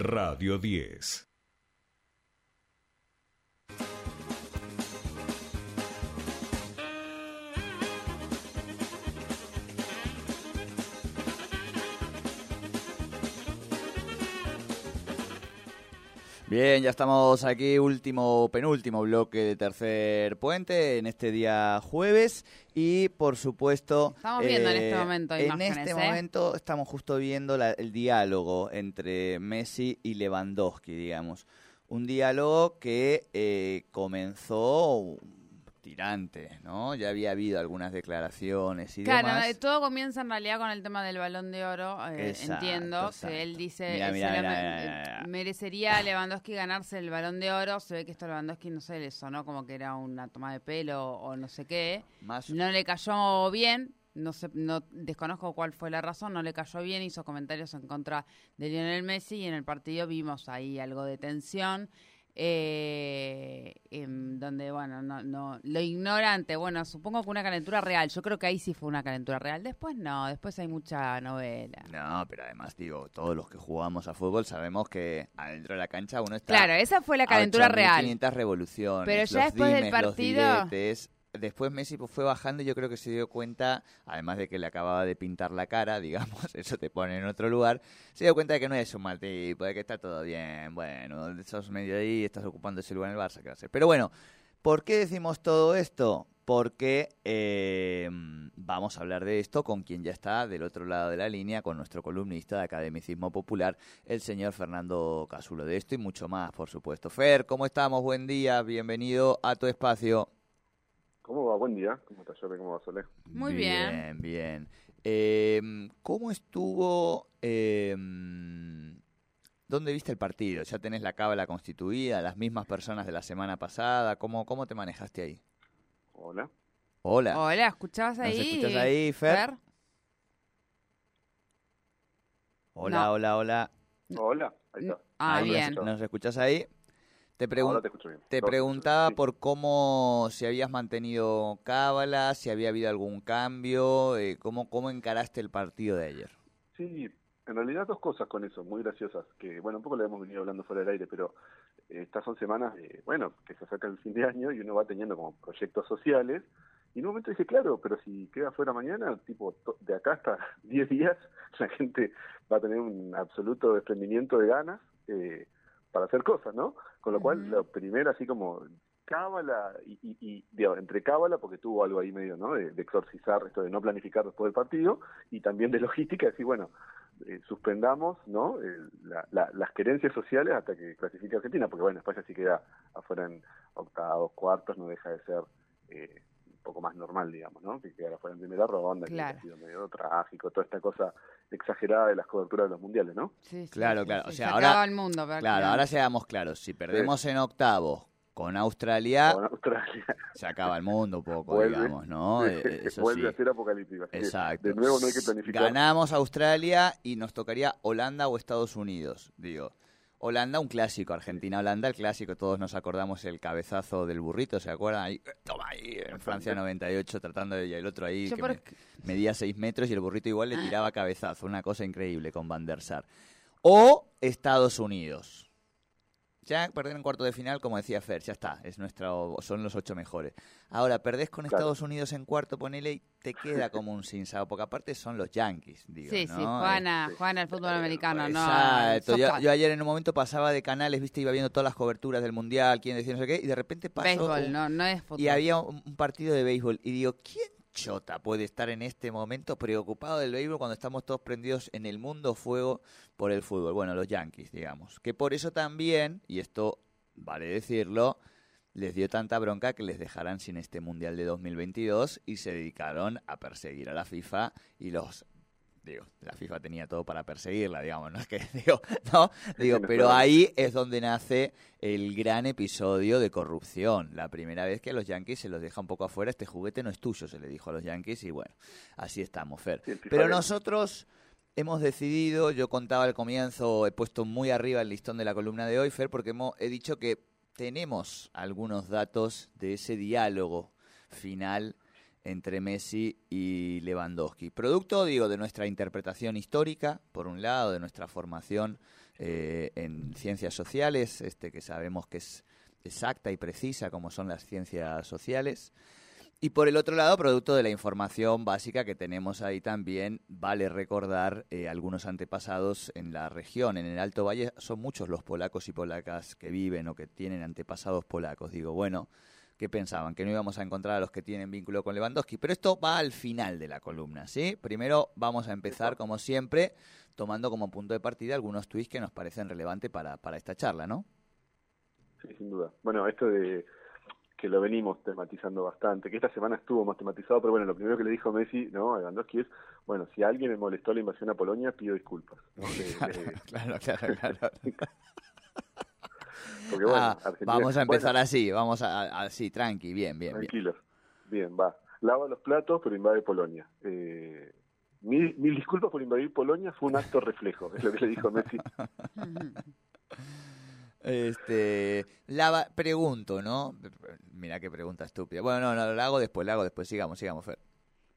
Radio 10. Bien, ya estamos aquí, último, penúltimo bloque de tercer puente en este día jueves y por supuesto... Estamos viendo en este momento En imágenes, este ¿eh? momento estamos justo viendo la- el diálogo entre Messi y Lewandowski, digamos. Un diálogo que eh, comenzó tirante, ¿no? Ya había habido algunas declaraciones y Claro, demás. eh, todo comienza en realidad con el tema del balón de oro. eh, Exacto, entiendo exacto. que él dice Mirá, eh, mirá, mirá, merecería a Lewandowski ganarse el balón de oro. Se ve que esto a Lewandowski no sé, le sonó como que era una toma de pelo o no sé qué. Más No le cayó bien. No sé, no desconozco cuál fue la razón, no le cayó bien, hizo comentarios en contra de Lionel Messi y en el partido vimos ahí algo de tensión, eh, donde, bueno, no, no, lo ignorante, bueno, supongo que una calentura real, yo creo que ahí sí fue una calentura real, después no, después hay mucha novela. No, pero además digo, todos los que jugamos a fútbol sabemos que adentro de la cancha uno está Claro, esa fue la a calentura real. 8.500 revoluciones. Pero ya los después del dimes, los partido- diretes. Después Messi pues, fue bajando y yo creo que se dio cuenta, además de que le acababa de pintar la cara, digamos, eso te pone en otro lugar, se dio cuenta de que no es un mal tipo, de que está todo bien, bueno, sos medio ahí, estás ocupando ese lugar en el Barça, ¿qué va a hacer? Pero bueno, ¿por qué decimos todo esto? Porque eh, vamos a hablar de esto con quien ya está del otro lado de la línea, con nuestro columnista de Academicismo Popular, el señor Fernando Casulo. De esto y mucho más, por supuesto. Fer, ¿cómo estás? Buen día, bienvenido a tu espacio. ¿Cómo va? Buen día. ¿Cómo está Jorge? ¿Cómo va Solé? Muy bien. Bien, Eh, ¿Cómo estuvo? eh, ¿Dónde viste el partido? ¿Ya tenés la cábala constituida? ¿Las mismas personas de la semana pasada? ¿Cómo, cómo te manejaste ahí? Hola. Hola. Hola, ¿escuchabas ¿Nos ahí? escuchás ahí, Fer? Hola, No. hola, hola. Hola. Ahí está. Ah, Ahí, bien. ¿Nos, nos escuchás ahí? Te, pregun- Ahora te escucho bien. te preguntaba por cómo, si habías mantenido cábala, si había habido algún cambio, eh, cómo, cómo encaraste el partido de ayer. Sí, en realidad dos cosas con eso, muy graciosas, que bueno, un poco lo hemos venido hablando fuera del aire, pero eh, estas son semanas, de, bueno, que se acerca el fin de año y uno va teniendo como proyectos sociales. Y en un momento dije, claro, pero si queda fuera mañana, tipo, to- de acá hasta 10 días, la gente va a tener un absoluto desprendimiento de ganas eh, para hacer cosas, ¿no? Con lo cual, lo primero, así como cábala y, y, y, digo, entre cábala, porque tuvo algo ahí medio, ¿no? De, de exorcizar esto de no planificar después del partido, y también de logística, decir, bueno, eh, suspendamos, ¿no? Eh, la- la- las querencias sociales hasta que clasifique Argentina, porque bueno, después así queda afuera en octavos, cuartos, no deja de ser eh, un poco más normal, digamos, ¿no? Que quedara fuera en primera ronda, Claro. que ha sido medio trágico, toda esta cosa exagerada de las coberturas de los mundiales, ¿no? Sí, sí, Claro, sí, claro, sí, o sea, se ahora- acaba el mundo. Claro, ahora seamos claros, si perdemos en octavos con Australia, Con Australia se acaba el mundo un poco, Vuelve. digamos, ¿no? Eh, Eso vuelve sí. a ser apocalíptico. Exacto. De nuevo no hay que planificar. Ganamos Australia y nos tocaría Holanda o Estados Unidos, digo. Holanda, un clásico, Argentina-Holanda, el clásico, todos nos acordamos el cabezazo del burrito, ¿se acuerdan? Ahí, eh, toma ahí, en Francia 98, tratando de... Y el otro ahí, Yo que por- me- medía 6 metros y el burrito igual le tiraba cabezazo, una cosa increíble con Van der Sar. O Estados Unidos. Ya perder en cuarto de final, como decía Fer, ya está, es nuestro, son los ocho mejores. Ahora, perdés con Claro. Estados Unidos en cuarto, ponele y te queda como un sinsabor, porque aparte son los Yankees, digo, Sí, ¿no? sí, Eh, Juana, sí. Juana al fútbol americano, no. Exacto. Yo, yo ayer en un momento pasaba de canales, viste, iba viendo todas las coberturas del mundial, quién decía no sé qué, y de repente pasó Béisbol, un- no, no es fútbol. y había un, un partido de béisbol y digo, ¿quién chota puede estar en este momento preocupado del béisbol cuando estamos todos prendidos en el mundo fuego por el fútbol? Bueno, los Yankees, digamos, que por eso también, y esto vale decirlo, les dio tanta bronca que les dejaran sin este Mundial de 2022 y se dedicaron a perseguir a la FIFA y los... Digo, la FIFA tenía todo para perseguirla, digamos, no es que digo, no, digo, pero ahí es donde nace el gran episodio de corrupción. La primera vez que a los Yankees se los deja un poco afuera, este juguete no es tuyo, se le dijo a los Yankees y bueno, así estamos, Fer. Pero nosotros hemos decidido, yo contaba al comienzo, he puesto muy arriba el listón de la columna de hoy, Fer, porque hemos, he dicho que tenemos algunos datos de ese diálogo final entre Messi y Lewandowski. Producto, digo, de nuestra interpretación histórica, por un lado, de nuestra formación eh, en ciencias sociales, este que sabemos que es exacta y precisa como son las ciencias sociales. Y por el otro lado, producto de la información básica que tenemos ahí también, vale recordar eh, algunos antepasados en la región, en el Alto Valle, son muchos los polacos y polacas que viven o que tienen antepasados polacos. Digo, bueno, ¿qué pensaban? Que no íbamos a encontrar a los que tienen vínculo con Lewandowski, pero esto va al final de la columna, ¿sí? Primero vamos a empezar, como siempre, tomando como punto de partida algunos tweets que nos parecen relevantes para, para esta charla, ¿no? Sí, sin duda. Bueno, esto de que lo venimos tematizando bastante, que esta semana estuvo más tematizado, pero bueno, lo primero que le dijo Messi, ¿no? A Lewandowski es, bueno, si alguien me molestó la invasión a Polonia, pido disculpas. claro, claro, claro, Porque, bueno, ah, vamos a empezar así, vamos a, así, tranqui, bien, bien. Tranquilos, bien. va. Lava los platos, pero invade Polonia. Eh, mil, mil disculpas por invadir Polonia, fue un acto reflejo, es lo que le dijo Messi. Este, la pregunto, ¿no? Mira qué pregunta estúpida. Bueno, no, no, la hago después, la hago después. Sigamos, sigamos, Fer.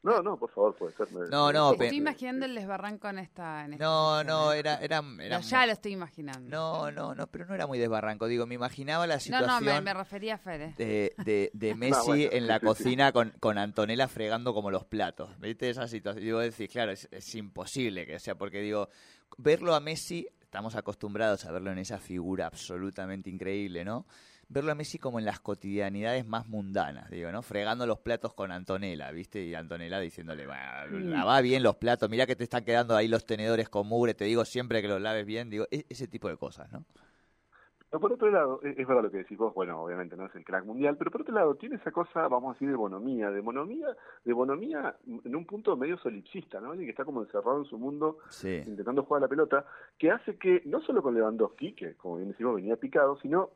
No, no, por favor, puede ser. No, no, Estoy imaginando el desbarranco en esta. En no, no, era, era, ya lo estoy imaginando. No, no, no, pero no era muy desbarranco. Digo, me imaginaba la situación. No, no, me, refería a Fer. De, de, de Messi en la cocina con, con Antonella fregando como los platos. ¿Viste esa situación? Digo, decir, claro, es, es imposible que sea, porque digo, verlo a Messi estamos acostumbrados a verlo en esa figura absolutamente increíble, ¿no? Verlo a Messi como en las cotidianidades más mundanas, digo, ¿no? Fregando los platos con Antonella, ¿viste? Y Antonella diciéndole, va, bien los platos, mira que te están quedando ahí los tenedores con mugre, te digo siempre que los laves bien, digo, e-, ese tipo de cosas, ¿no? por otro lado, e-, es verdad lo que decís vos, bueno, obviamente no es el crack mundial, pero por otro lado tiene esa cosa, vamos a decir, de bonomía, de bonomía, de bonomía en un punto medio solipsista, ¿no? Alguien que está como encerrado en su mundo, intentando jugar a la pelota, que hace que, no solo con Lewandowski, que como bien decimos venía picado, sino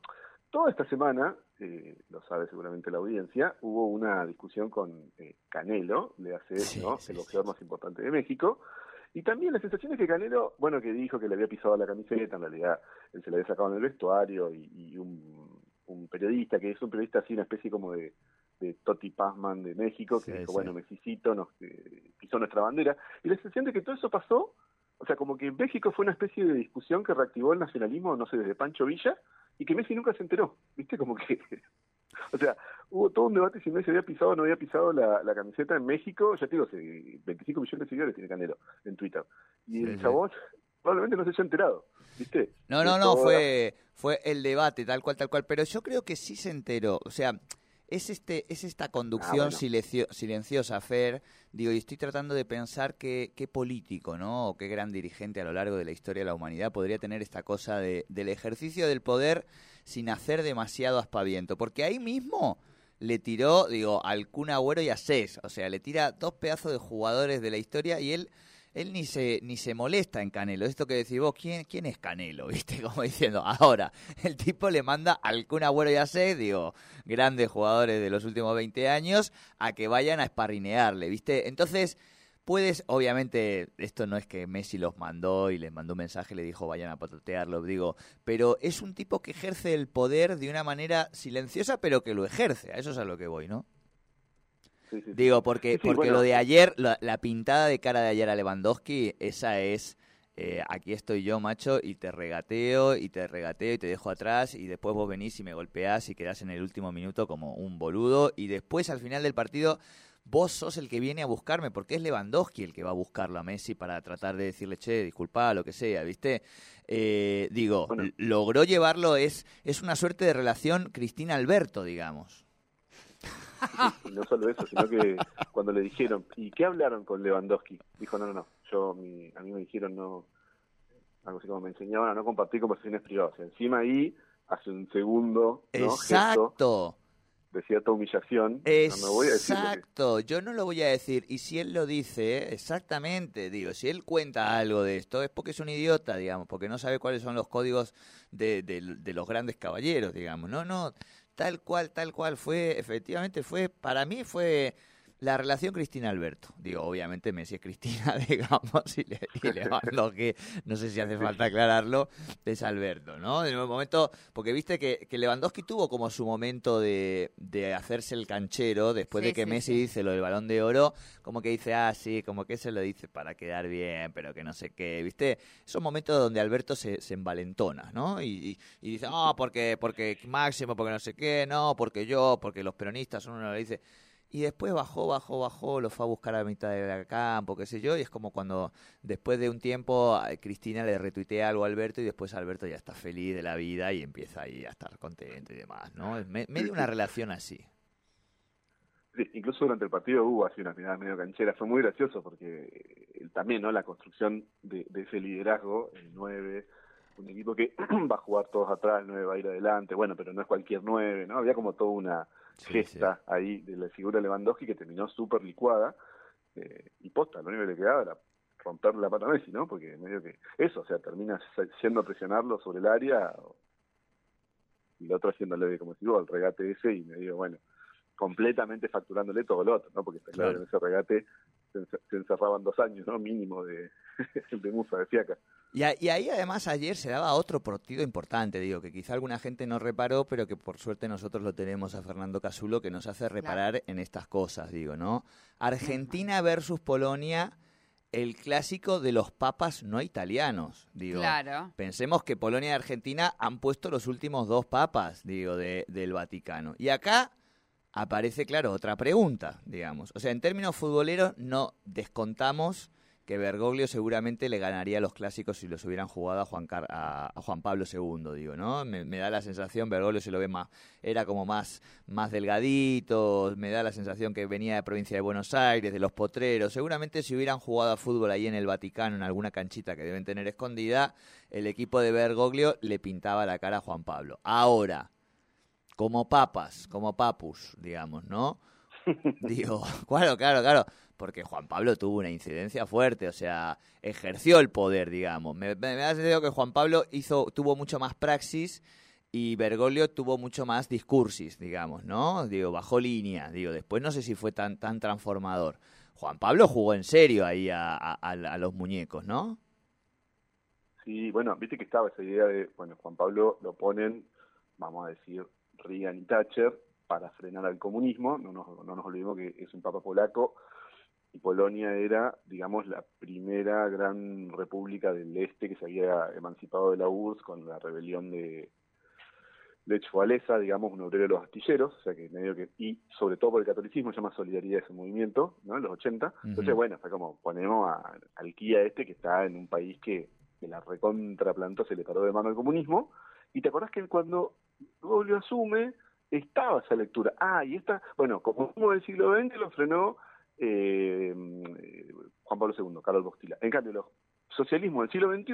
toda esta semana, eh, lo sabe seguramente la audiencia, hubo una discusión con eh, Canelo, de hacer ¿no? el boxeador más importante de México, y también la sensación es que Canelo, bueno, que dijo que le había pisado la camiseta, en realidad él se la había sacado en el vestuario y, un, periodista, que es un periodista así, una especie como de, de Toti Pazman de México, que dijo, bueno, Mexicito nos eh, pisó nuestra bandera. Y la sensación de que todo eso pasó, o sea, como que en México fue una especie de discusión que reactivó el nacionalismo, no sé, desde Pancho Villa, y que Messi nunca se enteró, ¿viste? Como que o sea, hubo todo un debate si Messi había pisado o no había pisado la, camiseta en México. Ya te digo, 25 millones de seguidores tiene Canelo en Twitter. Y el chabón probablemente no se haya enterado, ¿viste? No, no, no, fue, fue el debate, tal cual, tal cual. Pero yo creo que sí se enteró. O sea, es este es esta conducción ah, silenciosa, Fer. Digo, y estoy tratando de pensar qué, qué político, ¿no? O qué gran dirigente a lo largo de la historia de la humanidad podría tener esta cosa de, del ejercicio del poder sin hacer demasiado aspaviento. Porque ahí mismo le tiró, digo, al Kun Agüero y a Cés. O sea, le tira dos pedazos de jugadores de la historia y él él ni se, ni se molesta en Canelo. Esto que decís vos, ¿quién, ¿quién es Canelo? ¿Viste? Como diciendo, ahora, el tipo le manda al Kun Agüero y a digo, grandes jugadores de los últimos 20 años, a que vayan a esparrinearle, ¿viste? Entonces Puedes, obviamente, esto no es que Messi los mandó y les mandó un mensaje le dijo vayan a patotearlo, digo, pero es un tipo que ejerce el poder de una manera silenciosa, pero que lo ejerce, a eso es a lo que voy, ¿no? Digo, porque, porque lo de ayer, la, pintada de cara de ayer a Lewandowski, esa es, eh, aquí estoy yo, macho, y te regateo, y te regateo, y te dejo atrás, y después vos venís y me golpeás y quedás en el último minuto como un boludo, y después al final del partido vos sos el que viene a buscarme, porque es Lewandowski el que va a buscarlo a Messi para tratar de decirle, che, disculpa, lo que sea, ¿viste? Eh, digo, logró llevarlo, es, es una suerte de relación Cristina-Alberto, digamos. Y no solo eso, sino que cuando le dijeron, ¿y qué hablaron con Lewandowski? Dijo, no, no, no, yo, mi, a mí me dijeron no, algo así como me enseñaban a no compartir conversaciones privadas. Encima ahí, hace un segundo, ¿no? Exacto de cierta humillación. Exacto, yo no lo voy a decir. Y si él lo dice, exactamente, digo, si él cuenta algo de esto, es porque es un idiota, digamos, porque no sabe cuáles son los códigos de, de, los grandes caballeros, digamos. No, no, tal cual, tal cual fue, efectivamente fue, para mí fue la relación Cristina-Alberto. Digo, obviamente Messi es Cristina, digamos, y, le, y que no sé si hace falta aclararlo, es Alberto, ¿no? En un momento, porque viste que, que Lewandowski tuvo como su momento de, de hacerse el canchero después de que Messi dice lo del balón de oro, como que dice, ah, sí, como que se lo dice para quedar bien, pero que no sé qué, ¿viste? Son momentos donde Alberto se, se envalentona, ¿no? Y, y, dice, ah, porque, porque Máximo, porque no sé qué, no, porque yo, porque los peronistas, uno le dice y después bajó, bajó, bajó, lo fue a buscar a mitad del campo, qué sé yo, y es como cuando después de un tiempo Cristina le retuitea algo a Alberto y después Alberto ya está feliz de la vida y empieza ahí a estar contento y demás, ¿no? Es medio una relación así. Sí, incluso durante el partido hubo así una final medio canchera, fue muy gracioso porque eh, también, ¿no? La construcción de, ese liderazgo, el 9, un equipo que va a jugar todos atrás, el 9 va a ir adelante, bueno, pero no es cualquier 9, ¿no? Había como toda una gesta ahí de la figura de Lewandowski que terminó súper licuada eh, y posta, lo único que le quedaba era romperle la pata a Messi, ¿no? Porque medio que eso, o sea, termina siendo a presionarlo sobre el área y el otro haciéndole, como digo, el regate ese y me digo, bueno, completamente facturándole todo el otro, ¿no? Porque está claro, en ese regate se, encerraban dos años, ¿no? Mínimo de, de Musa, de Fiaca. Y, ahí además ayer se daba otro partido importante, digo, que quizá alguna gente no reparó, pero que por suerte nosotros lo tenemos a Fernando Casulo, que nos hace reparar en estas cosas, digo, ¿no? Argentina versus Polonia, el clásico de los papas no italianos, digo. Claro. Pensemos que Polonia y Argentina han puesto los últimos dos papas, digo, de, del Vaticano. Y acá aparece, claro, otra pregunta, digamos. O sea, en términos futboleros no descontamos que Bergoglio seguramente le ganaría los clásicos si los hubieran jugado a Juan, a, Juan Pablo II, digo, ¿no? Me, da la sensación, Bergoglio se lo ve más, era como más, más delgadito, me da la sensación que venía de provincia de Buenos Aires, de los potreros, seguramente si hubieran jugado a fútbol ahí en el Vaticano, en alguna canchita que deben tener escondida, el equipo de Bergoglio le pintaba la cara a Juan Pablo. Ahora, como papas, como papus, digamos, ¿no? Digo, claro, claro, claro porque Juan Pablo tuvo una incidencia fuerte, o sea, ejerció el poder, digamos. Me, me, da sentido que Juan Pablo hizo, tuvo mucho más praxis y Bergoglio tuvo mucho más discursis, digamos, ¿no? Digo, bajó línea, digo, después no sé si fue tan, tan transformador. Juan Pablo jugó en serio ahí a, a los muñecos, ¿no? Sí, bueno, viste que estaba esa idea de, bueno, Juan Pablo lo ponen, vamos a decir, Reagan y Thatcher para frenar al comunismo, no nos, no nos olvidemos que es un papa polaco y Polonia era, digamos, la primera gran república del este que se había emancipado de la URSS con la rebelión de Lech digamos, un obrero de los astilleros, o sea que medio que, y sobre todo por el catolicismo, se llama solidaridad ese movimiento, ¿no? En los 80. Entonces, bueno, está como ponemos a, al Kia este que está en un país que de la recontraplantó, se le paró de mano el comunismo, y te acordás que cuando Goblio asume, estaba esa lectura. Ah, y esta, bueno, como del siglo XX lo frenó eh, Juan Pablo II, Carlos Bostila. En cambio, los socialismos del siglo XXI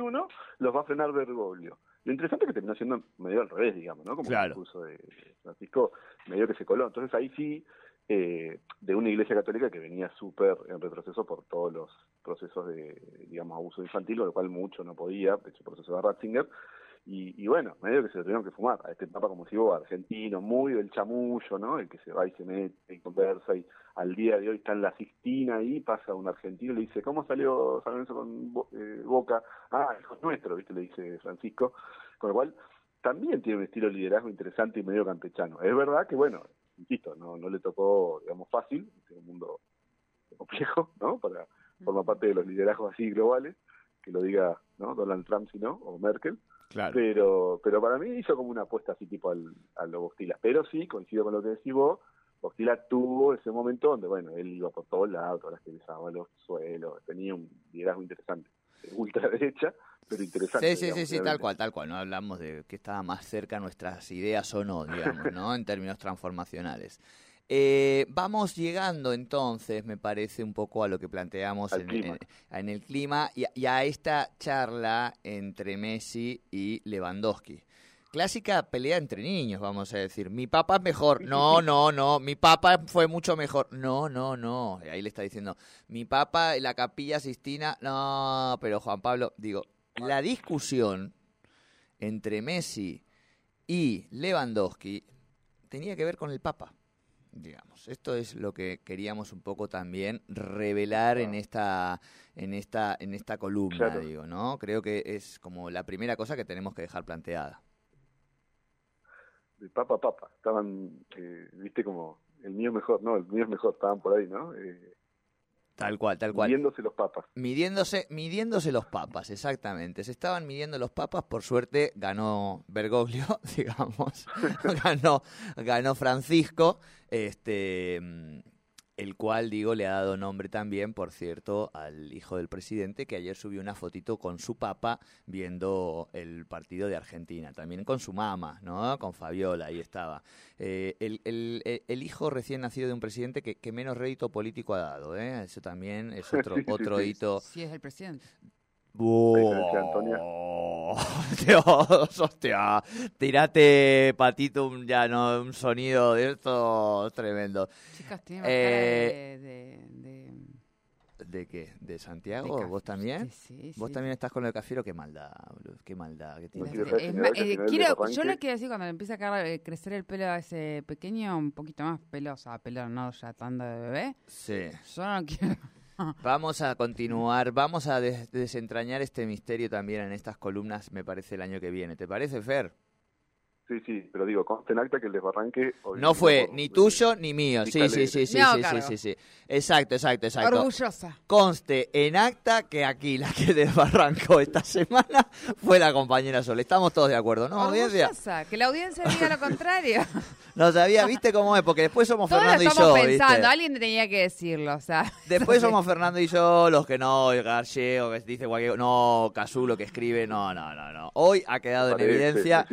los va a frenar Bergoglio. Lo interesante es que terminó siendo medio al revés, digamos, ¿no? Como el discurso de Francisco, medio que se coló. Entonces ahí sí, eh, de una iglesia católica que venía súper en retroceso por todos los procesos de, digamos, abuso infantil, lo cual mucho no podía, de hecho, proceso de Ratzinger, y, bueno, medio que se lo tuvieron que fumar a este papa, como si vos, argentino, muy del chamullo, ¿no? El que se va y se mete y conversa y al día de hoy está en la Sistina ahí, pasa un argentino y le dice, ¿cómo salió San Lorenzo con eh, Boca? Ah, hijo nuestro, ¿viste? Le dice Francisco. Con lo cual, también tiene un estilo de liderazgo interesante y medio campechano. Es verdad que, bueno, insisto, no, no le tocó, digamos, fácil, es un mundo complejo, ¿no? Para formar parte de los liderazgos así globales, que lo diga, ¿no? Donald Trump, si no, o Merkel pero, pero para mí hizo como una apuesta así tipo al, a lo Bostila. Pero sí, coincido con lo que decís vos, Bostila tuvo ese momento donde, bueno, él iba por todos lados, todas las que besaba los suelos, tenía un liderazgo interesante. Ultraderecha, pero interesante. Sí, sí, sí, sí, tal cual, tal cual. No hablamos de que estaba más cerca nuestras ideas o no, digamos, ¿no? En términos transformacionales. Eh, vamos llegando entonces, me parece, un poco a lo que planteamos en, el clima y, a esta charla entre Messi y Lewandowski. Clásica pelea entre niños, vamos a decir. Mi papá es mejor. No, no, no. Mi papá fue mucho mejor. No, no, no. ahí le está diciendo, mi papá, la capilla Sistina. No, pero Juan Pablo, digo, la discusión entre Messi y Lewandowski tenía que ver con el Papa digamos. Esto es lo que queríamos un poco también revelar en esta en esta en esta columna, Claro. digo, ¿no? Creo que es como la primera cosa que tenemos que dejar planteada. De papa a papa. Estaban, eh, viste, como el mío mejor, no, el mío es mejor, estaban por ahí, ¿no? Eh, Tal cual, tal cual. viéndose los papas. Midiéndose, midiéndose los papas, exactamente. Se estaban midiendo los papas, por suerte ganó Bergoglio, digamos. ganó, ganó Francisco, este el cual, digo, le ha dado nombre también, por cierto, al hijo del presidente, que ayer subió una fotito con su papa viendo el partido de Argentina, también con su mamá, ¿no? Con Fabiola, ahí estaba. Eh, el, el- el- el hijo recién nacido de un presidente que, que menos rédito político ha dado, ¿eh? Eso también es otro, hito. Sí, es el presidente. Antonia. Dios, hostia, tirate patito un, ya no un sonido de esto tremendo. Chicas, tiene Eh, de... de, de- ¿De qué? ¿De de Santiago? ca- ¿Vos también? Sí, sí, Vos sí. también estás con el cafiero, qué maldad, boludo, qué maldad que No tienes. quiero Es- eh, quiero- yo le quiero decir cuando le empieza a caer- eh, crecer el pelo a ese pequeño, un poquito más pelosa, pelo no ya tanto de bebé, Sí. yo no quiero. Vamos a continuar, vamos a des- desentrañar este misterio también en estas columnas, me parece, el año que viene. ¿Te parece, Fer? Sí, sí, pero digo, conste en acta que el desbarranque... hoy No fue por- ni tuyo ni mío. Sí, sí, sí, sí, sí, sí, sí, sí. Exacto, exacto, exacto. Orgullosa. Conste en acta que aquí la que desbarrancó esta semana fue la compañera Sol. Estamos todos de acuerdo, ¿no, audiencia? Orgullosa. Que la audiencia diga lo contrario. No sabía, ¿viste cómo es? Porque después somos Todos Fernando y estamos yo, pensando. ¿viste? Alguien tenía que decirlo, o sea. Después somos Fernando y yo, los que no, el Gallego que dice cualquier... No, Cazulo que escribe, no, no, no, no. Hoy ha quedado en evidencia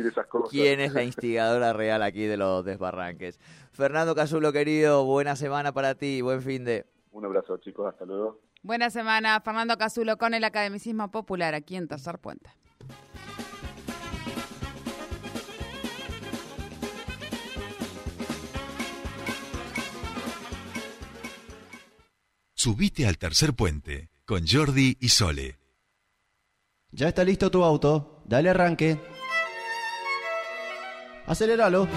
quién es la instigadora real aquí de los desbarranques. Fernando Cazulo, querido, buena semana para ti, buen fin de... Un abrazo, chicos, hasta luego. Buena semana, Fernando Casulo con el Academicismo Popular aquí en Tercer Puente. Subite al tercer puente con Jordi y Sole. Ya está listo tu auto. Dale arranque. Aceléralo.